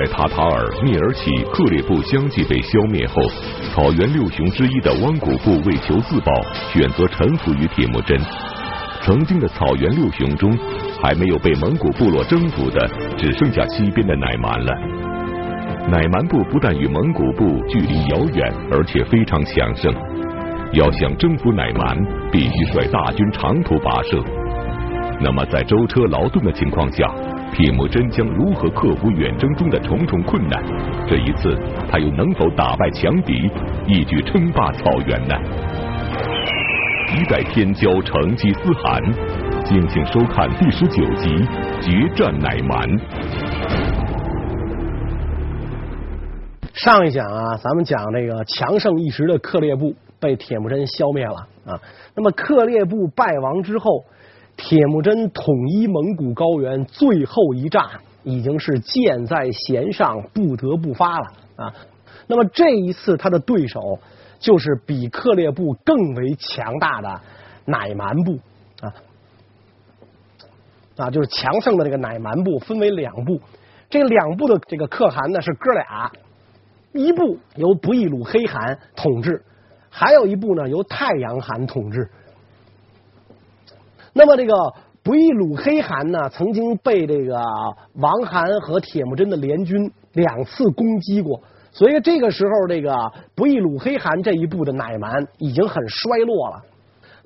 在塔塔尔、聂尔启、克烈部相继被消灭后，草原六雄之一的汪古部为求自保，选择臣服于铁木真。曾经的草原六雄中，还没有被蒙古部落征服的，只剩下西边的乃蛮了。乃蛮部不但与蒙古部距离遥远，而且非常强盛。要想征服乃蛮，必须率大军长途跋涉。那么，在舟车劳顿的情况下，铁木真将如何克服远征中的重重困难？这一次，他又能否打败强敌，一举称霸草原呢？一代天骄成吉思汗，敬请收看第十九集《决战乃蛮》。上一讲啊，咱们讲这个强盛一时的克烈部被铁木真消灭了啊。那么克烈部败亡之后，铁木真统一蒙古高原最后一战已经是箭在弦上，不得不发了啊。那么这一次他的对手就是比克烈部更为强大的乃蛮部啊啊，就是强盛的这个乃蛮部分为两部，这两部的这个可汗呢是哥俩，一部由不亦鲁黑汗统治，还有一部呢由太阳汗统治。那么这个不亦鲁黑汗呢，曾经被这个王罕和铁木真的联军两次攻击过，所以这个时候这个不亦鲁黑汗这一部的乃蛮已经很衰落了。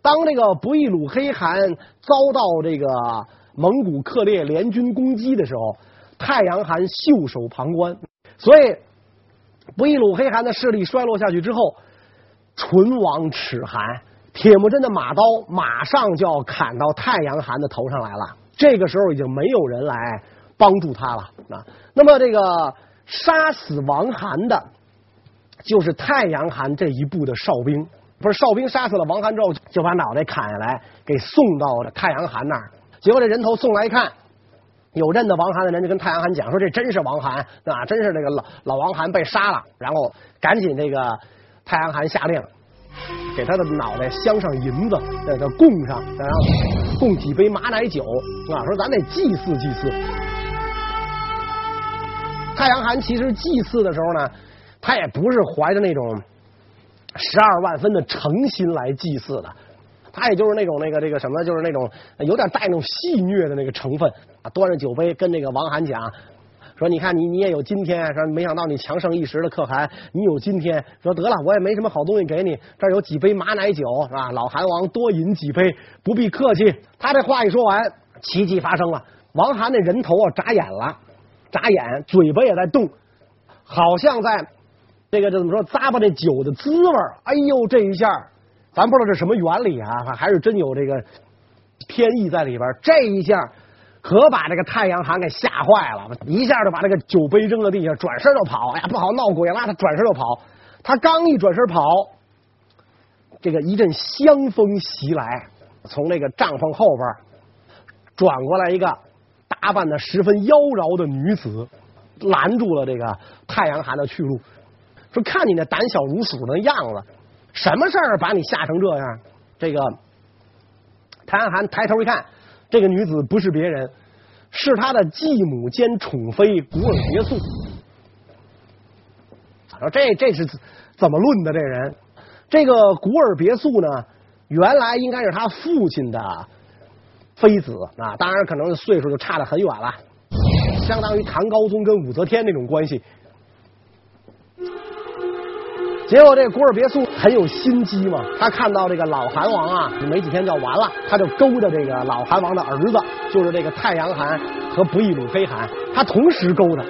当这个不亦鲁黑汗遭到这个蒙古克烈联军攻击的时候，太阳汗袖手旁观，所以不亦鲁黑汗的势力衰落下去之后，唇亡齿寒。铁木真的马刀马上就要砍到太阳汗的头上来了，这个时候已经没有人来帮助他了啊。那么这个杀死王寒的，就是太阳汗这一部的哨兵，不是哨兵杀死了王寒之后，就把脑袋砍下来给送到了太阳汗那儿。结果这人头送来一看，有认得王罕的人就跟太阳汗讲说：“这真是王罕啊，真是这个老老王罕被杀了。”然后赶紧这个太阳汗下令。给他的脑袋镶上银子，在这供上，然后供几杯马奶酒啊，说咱得祭祀祭祀。太阳汗其实祭祀的时候呢，他也不是怀着那种十二万分的诚心来祭祀的，他也就是那种那个这个什么，就是那种有点带那种戏谑的那个成分啊，端着酒杯跟那个王涵讲。说你看你你也有今天，说没想到你强盛一时的可汗，你有今天。说得了，我也没什么好东西给你，这儿有几杯马奶酒是吧？老汗王多饮几杯，不必客气。他这话一说完，奇迹发生了，王涵那人头啊眨眼了，眨眼，嘴巴也在动，好像在这个这怎么说咂巴这酒的滋味。哎呦，这一下，咱不知道这什么原理啊，还是真有这个天意在里边。这一下。可把这个太阳寒给吓坏了，一下就把这个酒杯扔到地下，转身就跑。哎呀，不好，闹鬼了！他转身就跑。他刚一转身跑，这个一阵香风袭来，从那个帐篷后边转过来一个打扮的十分妖娆的女子，拦住了这个太阳寒的去路，说：“看你那胆小如鼠的样子，什么事儿把你吓成这样？”这个太阳寒抬头一看。这个女子不是别人，是他的继母兼宠妃古尔别墅。说这这是怎么论的？这人，这个古尔别墅呢，原来应该是他父亲的妃子啊，当然可能岁数就差得很远了，相当于唐高宗跟武则天那种关系。结果这古尔别墅很有心机嘛，他看到这个老韩王啊，没几天就要完了，他就勾搭这个老韩王的儿子，就是这个太阳韩和不亦鲁非韩，他同时勾搭，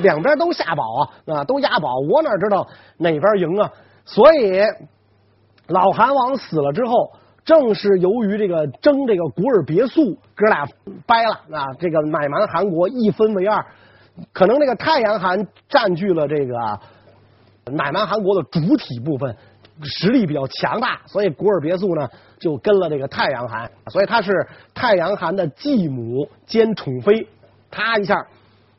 两边都下宝啊，啊，都押宝，我哪知道哪边赢啊？所以老韩王死了之后，正是由于这个争这个古尔别墅，哥俩掰了啊，这个乃蛮韩国一分为二，可能这个太阳韩占据了这个。乃蛮汗国的主体部分实力比较强大，所以古尔别墅呢就跟了这个太阳汗，所以他是太阳汗的继母兼宠妃，他一下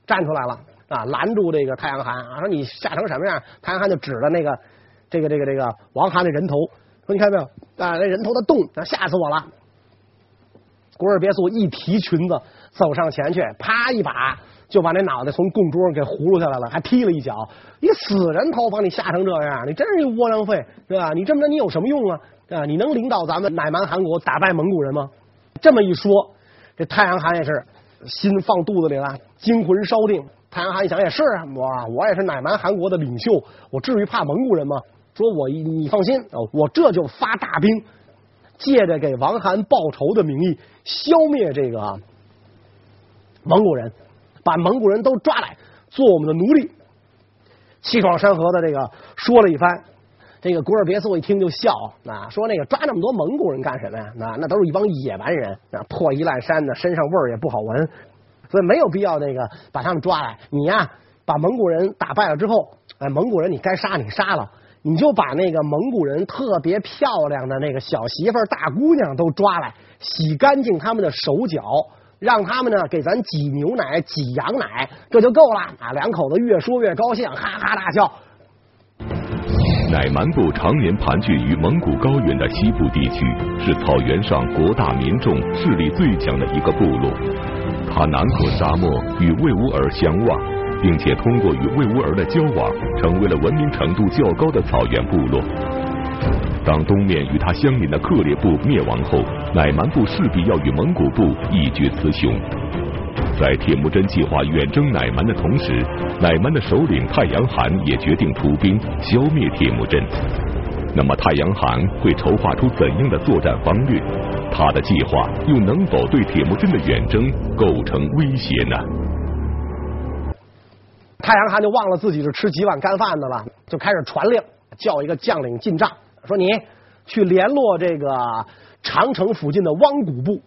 站出来了啊，拦住这个太阳汗啊，说你吓成什么样？太阳汗就指着那个这个这个这个王罕的人头，说你看没有啊？那人头的动，吓死我了！古尔别墅一提裙子走上前去，啪一把。就把那脑袋从供桌上给葫芦下来了，还踢了一脚。一死人头把你吓成这样，你真是一窝囊废，是吧？你这么着你有什么用啊？啊，你能领导咱们乃蛮韩国打败蒙古人吗？这么一说，这太阳汗也是心放肚子里了，惊魂稍定。太阳汗一想也是啊，我我也是乃蛮韩国的领袖，我至于怕蒙古人吗？说我你放心，我这就发大兵，借着给王涵报仇的名义，消灭这个蒙古人，把蒙古人都抓来做我们的奴隶。气壮山河的这个说了一番，这个古尔别苏一听就笑啊，说那个抓那么多蒙古人干什么呀？那那都是一帮野蛮人，啊，破衣烂衫的，身上味儿也不好闻。所以没有必要那个把他们抓来，你呀把蒙古人打败了之后，哎，蒙古人你该杀你杀了，你就把那个蒙古人特别漂亮的那个小媳妇儿、大姑娘都抓来，洗干净他们的手脚，让他们呢给咱挤牛奶、挤羊奶，这就够了啊！两口子越说越高兴，哈哈大笑。乃蛮部常年盘踞于蒙古高原的西部地区，是草原上国大民众势力最强的一个部落。他南过沙漠与维吾尔相望，并且通过与维吾尔的交往，成为了文明程度较高的草原部落。当东面与他相邻的克烈部灭亡后，乃蛮部势必要与蒙古部一决雌雄。在铁木真计划远征乃蛮的同时，乃蛮的首领太阳汗也决定出兵消灭铁木真。那么太阳汗会筹划出怎样的作战方略？他的计划又能否对铁木真的远征构成威胁呢？太阳汗就忘了自己是吃几碗干饭的了，就开始传令，叫一个将领进帐，说你去联络这个长城附近的汪古部。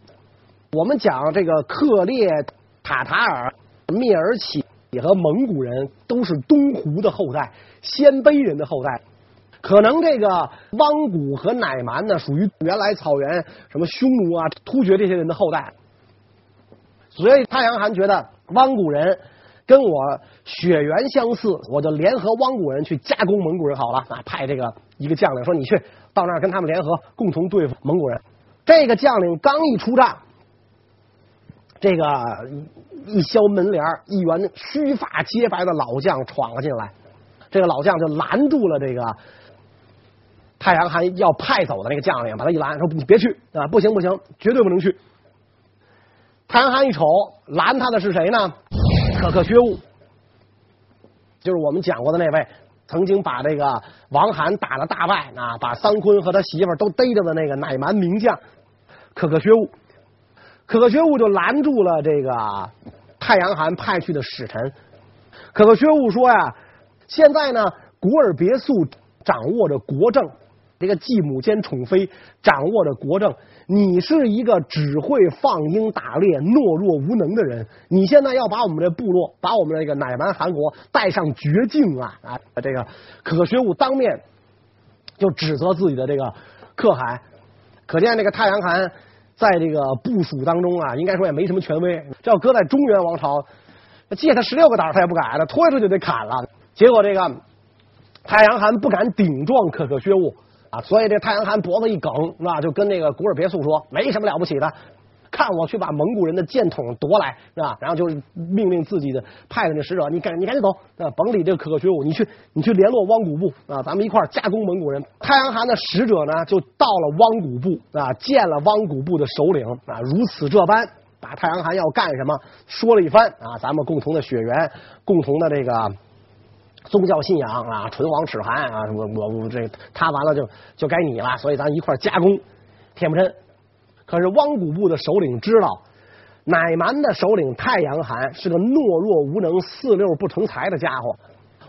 我们讲这个克烈、塔塔尔、蔑尔乞和蒙古人都是东胡的后代，鲜卑人的后代。可能这个汪古和乃蛮呢，属于原来草原什么匈奴啊、突厥这些人的后代，所以太阳汗觉得汪古人跟我血缘相似，我就联合汪古人去夹攻蒙古人好了啊！派这个一个将领说：“你去到那儿跟他们联合，共同对付蒙古人。”这个将领刚一出帐，这个一削门帘，一员须发皆白的老将闯了进来，这个老将就拦住了这个。太阳汗要派走的那个将领，把他一拦，说：“你别去啊，不行不行，绝对不能去。”太阳汗一瞅，拦他的是谁呢？可可薛兀，就是我们讲过的那位，曾经把这个王罕打了大败啊，把桑坤和他媳妇都逮着的那个乃蛮名将可可薛兀。可可薛兀就拦住了这个太阳汗派去的使臣。可可薛兀说呀：“现在呢，古尔别苏掌握着国政。”这个继母兼宠妃掌握着国政，你是一个只会放鹰打猎、懦弱无能的人。你现在要把我们这部落，把我们这个乃蛮汗国带上绝境啊！啊，这个可可薛武当面就指责自己的这个可汗，可见这个太阳汗在这个部属当中啊，应该说也没什么权威。这要搁在中原王朝，借他十六个胆他也不敢，他拖出去就得砍了。结果这个太阳汗不敢顶撞可可薛武。啊，所以这太阳汗脖子一梗，是吧？就跟那个古尔别苏说，没什么了不起的，看我去把蒙古人的剑筒夺来，是吧？然后就是命令自己的派的那使者，你赶你赶紧走，啊，甭理这个可可学武，你去你去联络汪古部啊，咱们一块儿夹攻蒙古人。太阳汗的使者呢，就到了汪古部啊，见了汪古部的首领啊，如此这般，把太阳汗要干什么说了一番啊，咱们共同的血缘，共同的这个。宗教信仰啊，唇亡齿寒啊，我我我这他完了就就该你了，所以咱一块夹攻铁木真。可是汪古部的首领知道，乃蛮的首领太阳汗是个懦弱无能、四六不成才的家伙，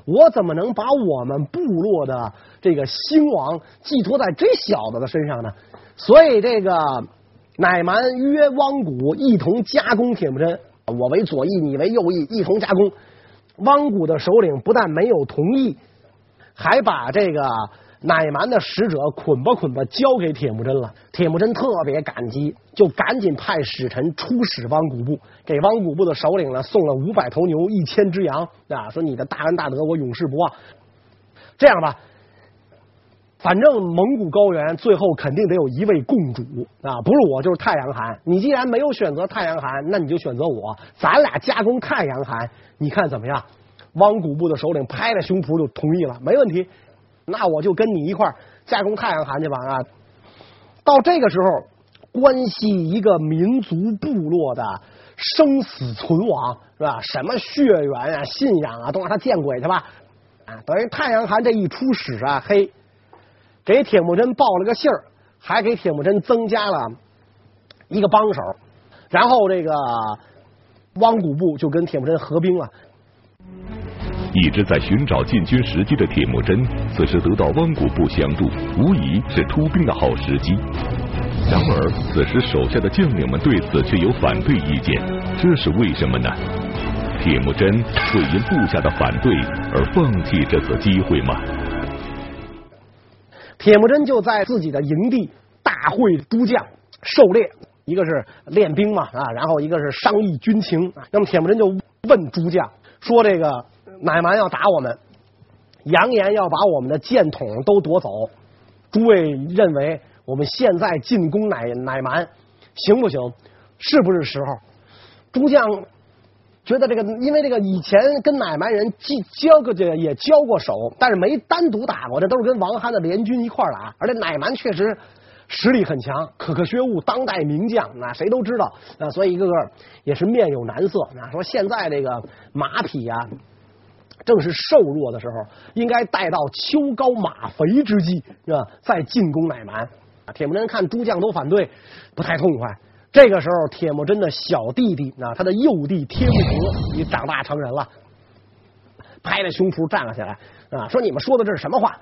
我怎么能把我们部落的这个兴亡寄托在这小子的身上呢？所以这个乃蛮约汪古一同夹攻铁木真，我为左翼，你为右翼，一同夹攻。汪古的首领不但没有同意，还把这个乃蛮的使者捆吧捆吧交给铁木真了。铁木真特别感激，就赶紧派使臣出使汪古部，给汪古部的首领呢送了五百头牛、一千只羊啊，说你的大恩大德我永世不忘。这样吧，反正蒙古高原最后肯定得有一位共主啊，不是我就是太阳汗。你既然没有选择太阳汗，那你就选择我，咱俩加工太阳汗，你看怎么样？汪古部的首领拍着胸脯就同意了，没问题。那我就跟你一块加工太阳汗去吧啊！到这个时候，关系一个民族部落的生死存亡是吧？什么血缘啊、信仰啊，都让他见鬼去吧！啊，等于太阳汗这一出使啊，嘿。给铁木真报了个信儿，还给铁木真增加了一个帮手，然后这个汪古部就跟铁木真合兵了。一直在寻找进军时机的铁木真，此时得到汪古部相助，无疑是出兵的好时机。然而，此时手下的将领们对此却有反对意见，这是为什么呢？铁木真会因部下的反对而放弃这次机会吗？铁木真就在自己的营地大会诸将狩猎，一个是练兵嘛啊，然后一个是商议军情。那么铁木真就问诸将说：“这个乃蛮要打我们，扬言要把我们的箭筒都夺走。诸位认为我们现在进攻乃乃蛮行不行？是不是时候？”诸将。觉得这个，因为这个以前跟乃蛮人既交过这也交过手，但是没单独打过，这都是跟王罕的联军一块打。而且乃蛮确实实力很强，可可薛戊当代名将，那谁都知道。那所以一个个也是面有难色。那说现在这个马匹啊，正是瘦弱的时候，应该待到秋高马肥之际，是吧？再进攻乃蛮。铁木真看诸将都反对，不太痛快。这个时候，铁木真的小弟弟啊，他的幼弟铁木格已长大成人了，拍着胸脯站了起来啊，说：“你们说的这是什么话？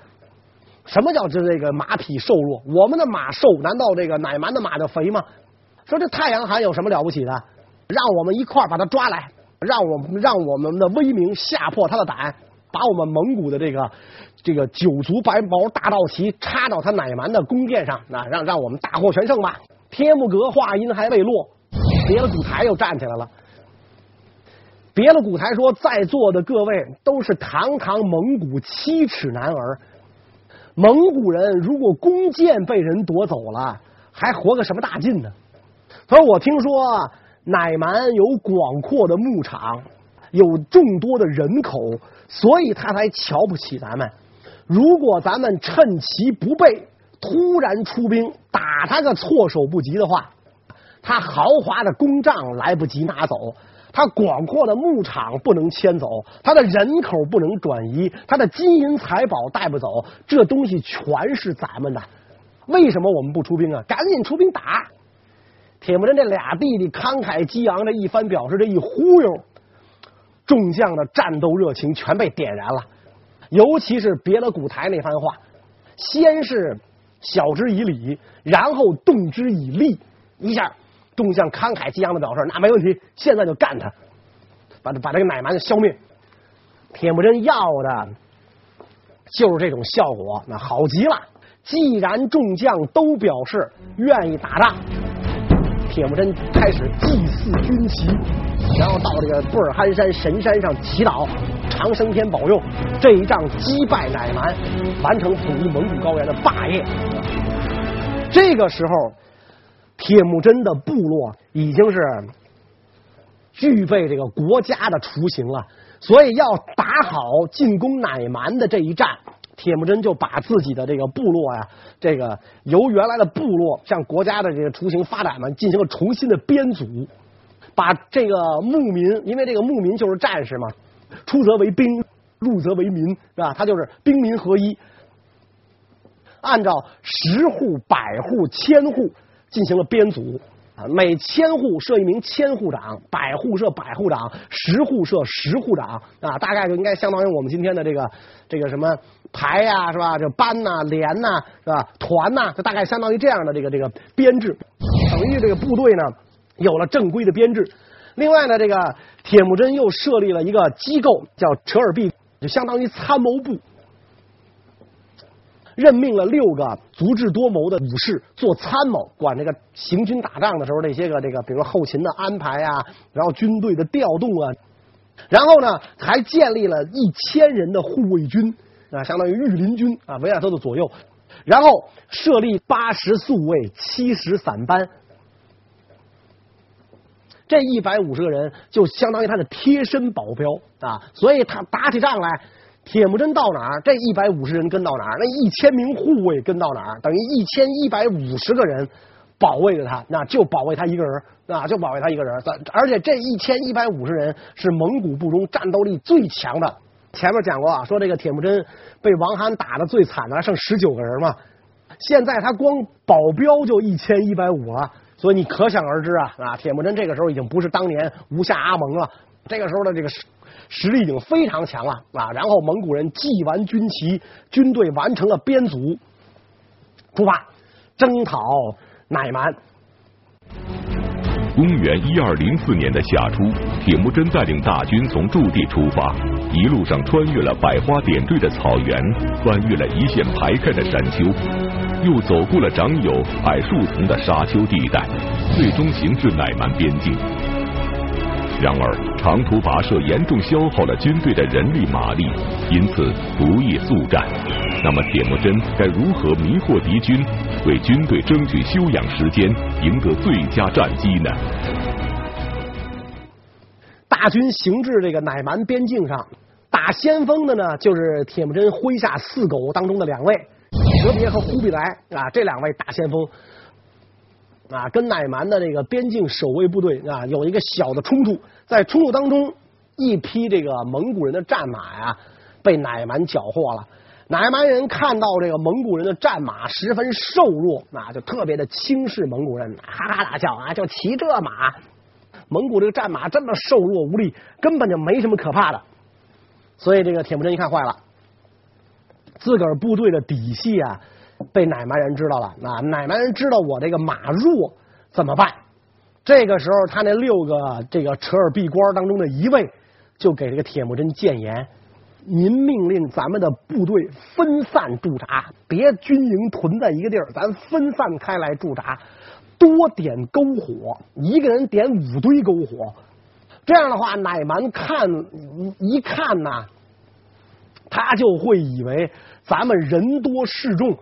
什么叫这这个马匹瘦弱？我们的马瘦，难道这个乃蛮的马就肥吗？说这太阳寒有什么了不起的？让我们一块儿把他抓来，让我们让我们的威名吓破他的胆，把我们蒙古的这个这个九族白毛大道旗插到他乃蛮的宫殿上，啊，让让我们大获全胜吧。”铁木格话音还未落，别了古台又站起来了。别了古台说：“在座的各位都是堂堂蒙古七尺男儿，蒙古人如果弓箭被人夺走了，还活个什么大劲呢？”他说：“我听说乃蛮有广阔的牧场，有众多的人口，所以他才瞧不起咱们。如果咱们趁其不备。”突然出兵打他个措手不及的话，他豪华的公帐来不及拿走，他广阔的牧场不能迁走，他的人口不能转移，他的金银财宝带不走，这东西全是咱们的。为什么我们不出兵啊？赶紧出兵打！铁木真这俩弟弟慷慨激昂的一番表示，这一忽悠，众将的战斗热情全被点燃了。尤其是别了古台那番话，先是。晓之以理，然后动之以利，一下众将慷慨激昂的表示，那没问题，现在就干他，把把这个乃蛮消灭。铁木真要的就是这种效果，那好极了。既然众将都表示愿意打仗，铁木真开始祭祀军旗。然后到这个布尔罕山神山上祈祷，长生天保佑这一仗击败乃蛮，完成统一蒙古高原的霸业。这个时候，铁木真的部落已经是具备这个国家的雏形了，所以要打好进攻乃蛮的这一战，铁木真就把自己的这个部落呀，这个由原来的部落向国家的这个雏形发展嘛，进行了重新的编组。把这个牧民，因为这个牧民就是战士嘛，出则为兵，入则为民，是吧？他就是兵民合一，按照十户、百户、千户进行了编组啊。每千户设一名千户长，百户设百户长，十户设十户长啊。大概就应该相当于我们今天的这个这个什么排呀，是吧？这班呐、连呐，是吧？团呐，就大概相当于这样的这个这个编制，等于这个部队呢。有了正规的编制，另外呢，这个铁木真又设立了一个机构，叫扯尔毕，就相当于参谋部，任命了六个足智多谋的武士做参谋，管这个行军打仗的时候那些个这个，比如后勤的安排啊，然后军队的调动啊，然后呢，还建立了一千人的护卫军啊，相当于御林军啊，维亚特的左右。然后设立八十宿卫、七十散班。这一百五十个人就相当于他的贴身保镖啊，所以他打起仗来，铁木真到哪儿，这一百五十人跟到哪儿，那一千名护卫跟到哪儿，等于一千一百五十个人保卫着他，那就保卫他一个人，那就保卫他一个人。而且这一千一百五十人是蒙古部中战斗力最强的。前面讲过啊，说这个铁木真被王罕打的最惨的，剩十九个人嘛，现在他光保镖就一千一百五了。所以你可想而知啊，啊，铁木真这个时候已经不是当年吴下阿蒙了，这个时候的这个实实力已经非常强了啊。然后蒙古人祭完军旗，军队完成了编组，出发征讨乃蛮。公元一二零四年的夏初，铁木真带领大军从驻地出发，一路上穿越了百花点缀的草原，翻越了一线排开的山丘，又走过了长有矮树丛的沙丘地带，最终行至乃蛮边境。然而，长途跋涉严重消耗了军队的人力马力，因此不易速战。那么，铁木真该如何迷惑敌军？为军队争取休养时间，赢得最佳战机呢？大军行至这个乃蛮边境上，打先锋的呢，就是铁木真麾下四狗当中的两位，哲别和忽必来啊，这两位大先锋啊，跟乃蛮的这个边境守卫部队啊有一个小的冲突，在冲突当中，一批这个蒙古人的战马呀被乃蛮缴获了。乃蛮人看到这个蒙古人的战马十分瘦弱，那就特别的轻视蒙古人，哈哈大笑啊，就骑这马。蒙古这个战马这么瘦弱无力，根本就没什么可怕的。所以这个铁木真一看坏了，自个儿部队的底细啊，被乃蛮人知道了。那乃蛮人知道我这个马弱怎么办？这个时候，他那六个这个扯耳壁官当中的一位就给这个铁木真谏言。您命令咱们的部队分散驻扎，别军营屯在一个地儿，咱分散开来驻扎，多点篝火，一个人点五堆篝火。这样的话，乃蛮看一看呐，他就会以为咱们人多势众，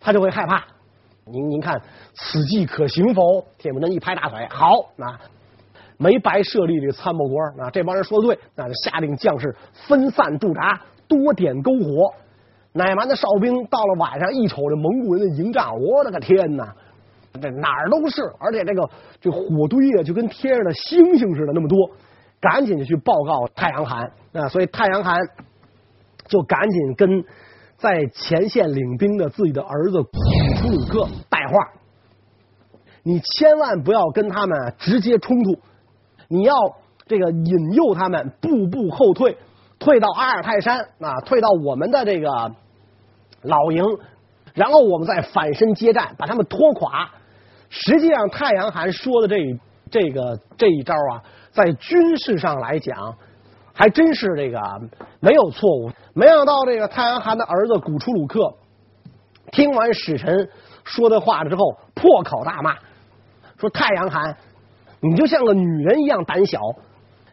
他就会害怕。您您看此计可行否？铁木真一拍大腿，好，那。没白设立这参谋官啊！这帮人说的对，那就下令将士分散驻扎，多点篝火。乃蛮的哨兵到了晚上，一瞅这蒙古人的营帐，我的个天哪，这哪儿都是，而且这个这火堆啊，就跟天上的星星似的那么多，赶紧去报告太阳寒啊！所以太阳寒就赶紧跟在前线领兵的自己的儿子古楚鲁克带话：你千万不要跟他们直接冲突。你要这个引诱他们步步后退，退到阿尔泰山啊，退到我们的这个老营，然后我们再反身接战，把他们拖垮。实际上，太阳汗说的这这个这一招啊，在军事上来讲，还真是这个没有错误。没想到这个太阳汗的儿子古楚鲁克听完使臣说的话之后，破口大骂，说太阳汗。你就像个女人一样胆小，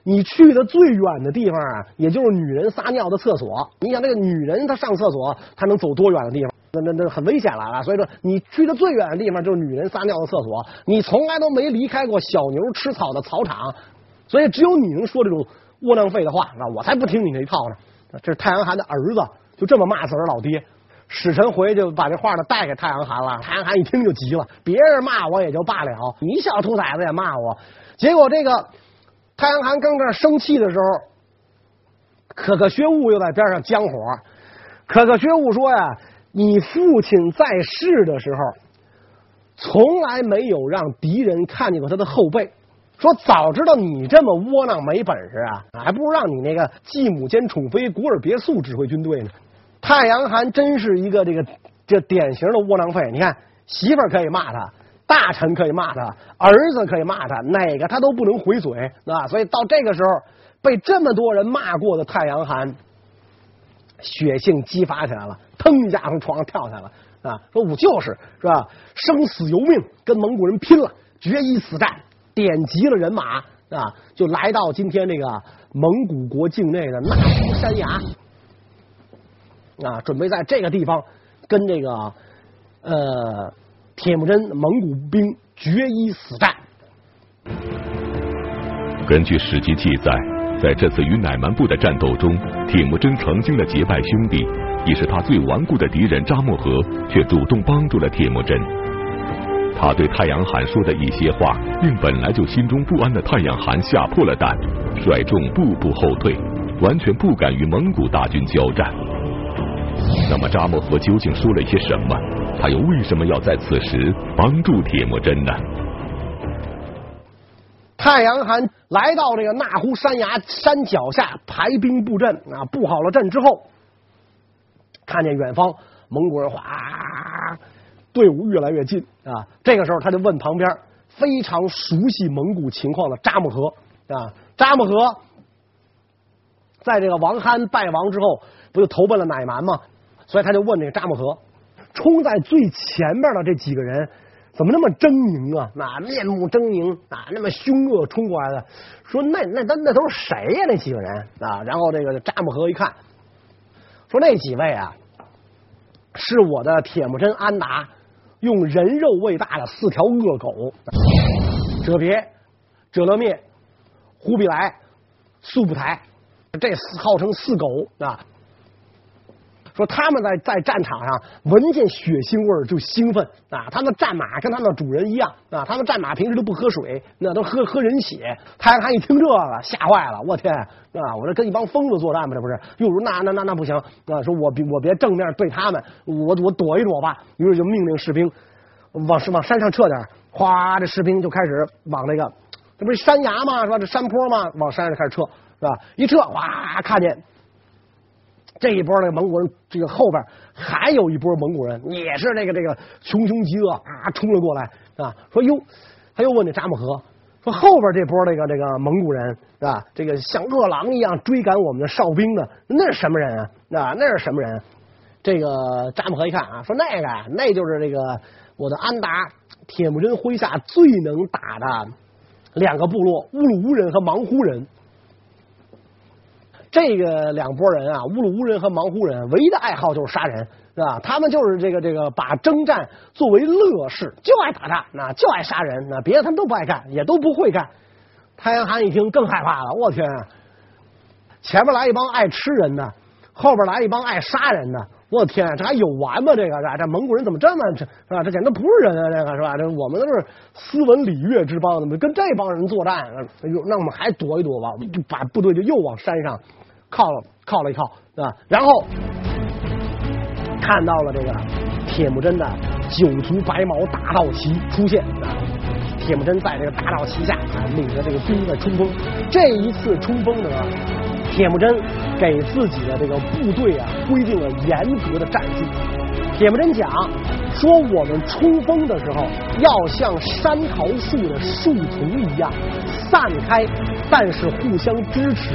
你去的最远的地方啊，也就是女人撒尿的厕所。你想，那个女人她上厕所，她能走多远的地方？那那那很危险了啊！所以说，你去的最远的地方就是女人撒尿的厕所。你从来都没离开过小牛吃草的草场，所以只有你能说这种窝囊废的话。那我才不听你那一套呢！这是太阳寒的儿子，就这么骂自个老爹。使臣回去就把这话呢带给太阳寒了，太阳寒一听就急了，别人骂我也就罢了，你小兔崽子也骂我。结果这个太阳寒刚这生气的时候，可可薛兀又在边上浇火。可可薛兀说呀：“你父亲在世的时候，从来没有让敌人看见过他的后背。说早知道你这么窝囊没本事啊，还不如让你那个继母兼宠妃古尔别墅指挥军队呢。”太阳寒真是一个这个这典型的窝囊废。你看，媳妇儿可以骂他，大臣可以骂他，儿子可以骂他，哪个他都不能回嘴啊！所以到这个时候，被这么多人骂过的太阳寒，血性激发起来了，腾一下从床上跳下来啊！说我就是是吧，生死由命，跟蒙古人拼了，决一死战，点集了人马啊，就来到今天这个蒙古国境内的纳夫山崖。啊，准备在这个地方跟这个呃，铁木真蒙古兵决一死战。根据史籍记载，在这次与乃蛮部的战斗中，铁木真曾经的结拜兄弟，也是他最顽固的敌人扎木合，却主动帮助了铁木真。他对太阳汗说的一些话，令本来就心中不安的太阳汗吓破了胆，率众步步后退，完全不敢与蒙古大军交战。那么扎木合究竟说了一些什么？他又为什么要在此时帮助铁木真呢？太阳汗来到这个那呼山崖山脚下排兵布阵啊，布好了阵之后，看见远方蒙古人哗，队伍越来越近啊。这个时候他就问旁边非常熟悉蒙古情况的扎木合啊，扎木合在这个王憨败亡之后，不就投奔了乃蛮吗？所以他就问那个扎木合，冲在最前面的这几个人怎么那么狰狞啊？那面目狰狞啊，那么凶恶冲过来的，说那那那那都是谁呀？那几个人啊？然后这个扎木合一看，说那几位啊，是我的铁木真安达用人肉喂大的四条恶狗，哲别、哲勒灭、忽必来、速不台，这四号称四狗啊。说他们在在战场上闻见血腥味儿就兴奋啊！他们战马跟他们的主人一样啊！他们战马平时都不喝水，那都喝喝人血。太阳汗一听这个，吓坏了，我天啊！我这跟一帮疯子作战吗？这不是？又说那那那那不行啊！说我我别正面对他们，我我躲一躲吧。于是就命令士兵往往山上撤点。哗，这士兵就开始往那个，这不是山崖吗？是吧？这山坡吗？往山上开始撤，是吧？一撤，哇，看见。这一波那个蒙古人，这个后边还有一波蒙古人，也是那个这个穷凶极恶啊，冲了过来啊！说哟，他又问那扎木合，说后边这波那个这个蒙古人啊，这个像饿狼一样追赶我们的哨兵的，那是什么人啊？那，那是什么人？这个扎木合一看啊，说那个那就是这个我的安达铁木真麾下最能打的两个部落乌鲁乌人和莽胡人。这个两拨人啊，乌鲁乌人和莽胡人，唯一的爱好就是杀人，是吧？他们就是这个这个把征战作为乐事，就爱打仗，那就爱杀人，那别的他们都不爱干，也都不会干。太阳汗一听更害怕了，我天啊！前面来一帮爱吃人的，后边来一帮爱杀人的，我天，这还有完吗？这个是吧？这蒙古人怎么这么这是吧？这简直不是人啊！这个是吧？这我们都是斯文礼乐之邦，怎么跟这帮人作战？哎呦，那我们还躲一躲吧，就把部队就又往山上。靠了，靠了一靠，啊，然后看到了这个铁木真的九足白毛大道旗出现啊！铁木真在这个大道旗下啊，领着这个兵在冲锋。这一次冲锋呢，铁木真给自己的这个部队啊规定了严格的战术。铁木真讲说，我们冲锋的时候要像山桃树的树丛一样散开，但是互相支持。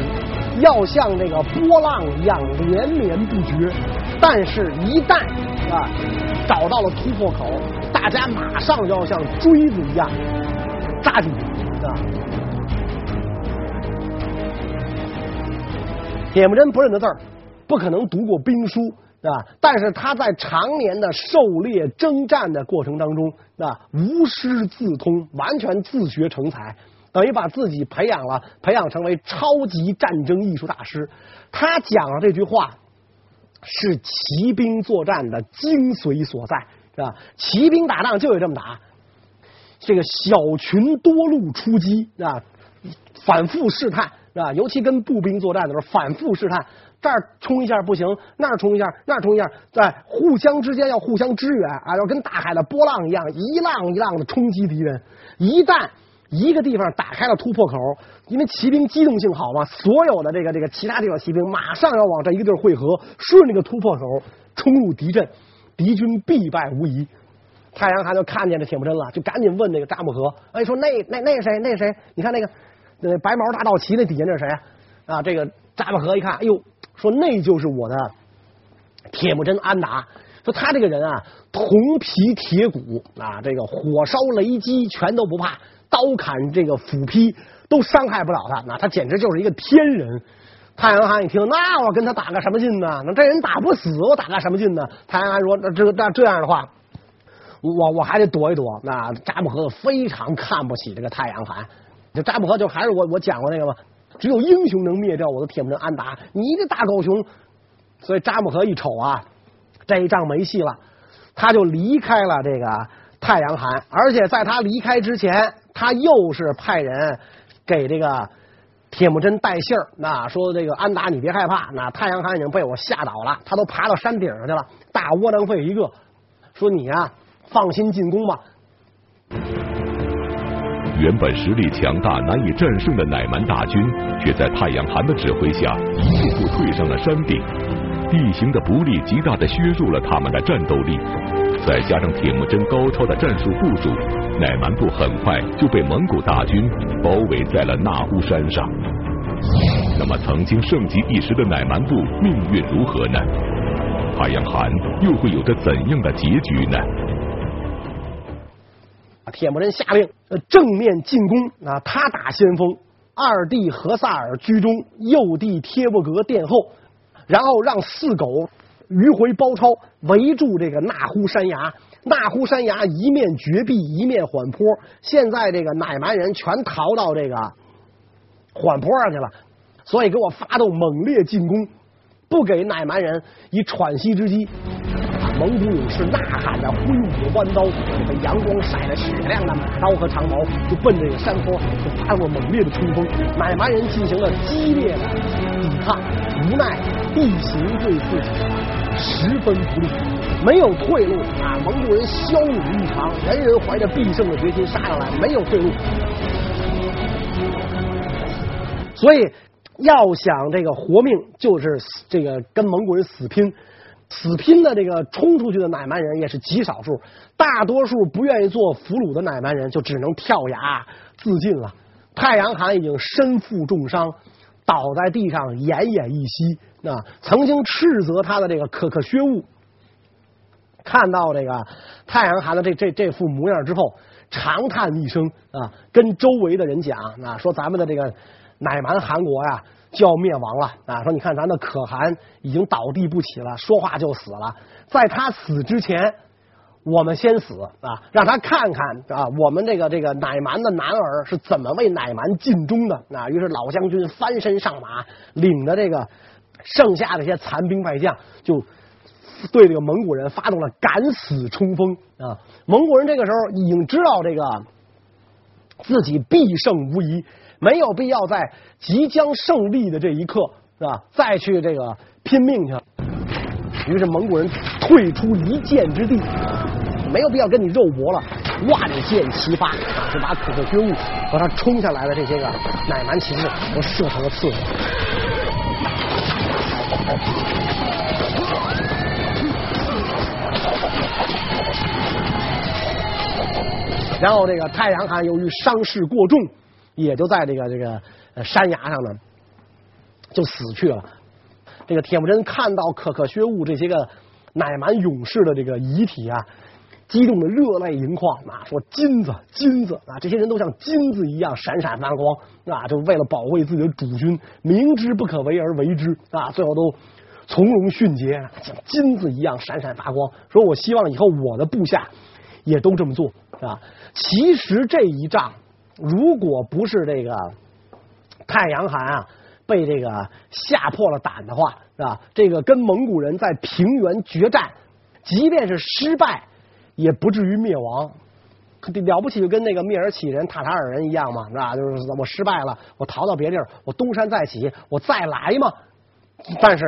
要像那个波浪一样连绵不绝，但是，一旦啊找到了突破口，大家马上就要像锥子一样扎进去啊！铁木真不认得字儿，不可能读过兵书啊，但是他在常年的狩猎征战的过程当中啊，无师自通，完全自学成才。等于把自己培养了，培养成为超级战争艺术大师。他讲的这句话是骑兵作战的精髓所在，是吧？骑兵打仗就得这么打，这个小群多路出击啊，反复试探，是吧？尤其跟步兵作战的时候，反复试探，这儿冲一下不行，那儿冲一下，那儿冲一下，在互相之间要互相支援啊，要跟大海的波浪一样，一浪一浪的冲击敌人，一旦。一个地方打开了突破口，因为骑兵机动性好嘛，所有的这个这个其他地方骑兵马上要往这一个地儿汇合，顺这个突破口冲入敌阵，敌军必败无疑。太阳汗就看见这铁木真了，就赶紧问那个扎木合，哎，说那那那谁？那谁？你看那个那白毛大道旗那底下那是谁啊？啊，这个扎木合一看，哎呦，说那就是我的铁木真安达。说他这个人啊，铜皮铁骨啊，这个火烧雷击全都不怕。刀砍这个斧劈都伤害不了他，那他简直就是一个天人。太阳汗一听，那我跟他打个什么劲呢？那这人打不死，我打个什么劲呢？太阳汗说：“那这那这样的话，我我还得躲一躲。那扎木合非常看不起这个太阳汗，这扎布合就还是我我讲过那个吗？只有英雄能灭掉我的铁木真安达，你这大狗熊。所以扎木合一瞅啊，这一仗没戏了，他就离开了这个太阳寒，而且在他离开之前，他又是派人给这个铁木真带信儿，那说这个安达你别害怕，那太阳寒已经被我吓倒了，他都爬到山顶上去了，大窝囊废一个，说你呀、放心进攻吧。原本实力强大难以战胜的乃蛮大军，却在太阳汗的指挥下一步步退上了山顶。地形的不利极大的削弱了他们的战斗力，再加上铁木真高超的战术部署，乃蛮部很快就被蒙古大军包围在了那呼山上。那么，曾经盛极一时的乃蛮部命运如何呢？太阳汗又会有着怎样的结局呢？铁木真下令正面进攻，啊，他打先锋，二弟何萨尔居中，右弟帖木格殿后。然后让四狗迂回包抄，围住这个那呼山崖。那呼山崖一面绝壁，一面缓坡。现在这个乃蛮人全逃到这个缓坡上去了，所以给我发动猛烈进攻，不给乃蛮人以喘息之机。蒙古勇士呐喊着，挥舞着弯刀，被阳光晒得雪亮的马刀和长矛，就奔这个山坡就发动猛烈的冲锋。乃蛮人进行了激烈的抵抗，无奈地形对自己十分不利，没有退路啊！蒙古人骁勇异常，人人怀着必胜的决心杀上来，没有退路。所以要想这个活命，就是这个跟蒙古人死拼。死拼的这个冲出去的乃蛮人也是极少数，大多数不愿意做俘虏的乃蛮人就只能跳崖自尽了。太阳汗已经身负重伤，倒在地上奄奄一息。那曾经斥责他的这个可可薛兀，看到这个太阳汗的这这这副模样之后，长叹一声啊，跟周围的人讲啊，说咱们的这个乃蛮韩国呀。就要灭亡了啊！说你看咱的可汗已经倒地不起了，说话就死了。在他死之前，我们先死啊，让他看看啊，我们这个这个乃蛮的男儿是怎么为乃蛮尽忠的啊！于是老将军翻身上马，领着这个剩下的一些残兵败将，就对这个蒙古人发动了敢死冲锋啊！蒙古人这个时候已经知道这个自己必胜无疑。没有必要在即将胜利的这一刻，是吧？再去这个拼命去了。于是蒙古人退出一箭之地，没有必要跟你肉搏了，万箭齐发啊，就把可可军务和他冲下来的这些个乃蛮骑士都射成了刺猬。然后这个太阳汗由于伤势过重。也就在这个这个山崖上呢，就死去了。这个铁木真看到可可薛兀这些个乃蛮勇士的这个遗体啊，激动的热泪盈眶啊，说金子金子啊，这些人都像金子一样闪闪发光啊，就为了保卫自己的主君，明知不可为而为之啊，最后都从容迅捷，像金子一样闪闪发光。说我希望以后我的部下也都这么做啊。其实这一仗。如果不是这个太阳寒啊被这个吓破了胆的话，是吧？这个跟蒙古人在平原决战，即便是失败，也不至于灭亡。了不起就跟那个蔑尔乞人、塔塔尔人一样嘛，是吧？就是我失败了，我逃到别地儿，我东山再起，我再来嘛。但是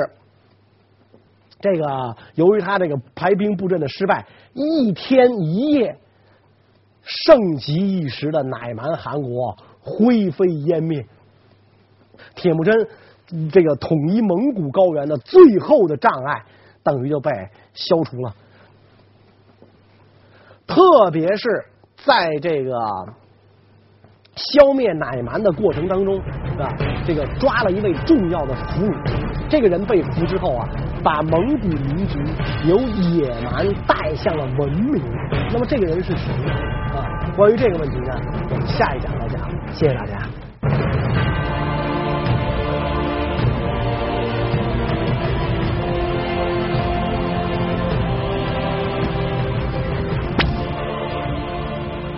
这个由于他这个排兵布阵的失败，一天一夜。盛极一时的乃蛮汗国灰飞烟灭，铁木真这个统一蒙古高原的最后的障碍等于就被消除了。特别是在这个消灭乃蛮的过程当中，啊，这个抓了一位重要的俘虏，这个人被俘之后啊，把蒙古民族由野蛮带向了文明。那么这个人是谁呢？关于这个问题呢我们下一讲再讲。谢谢大家。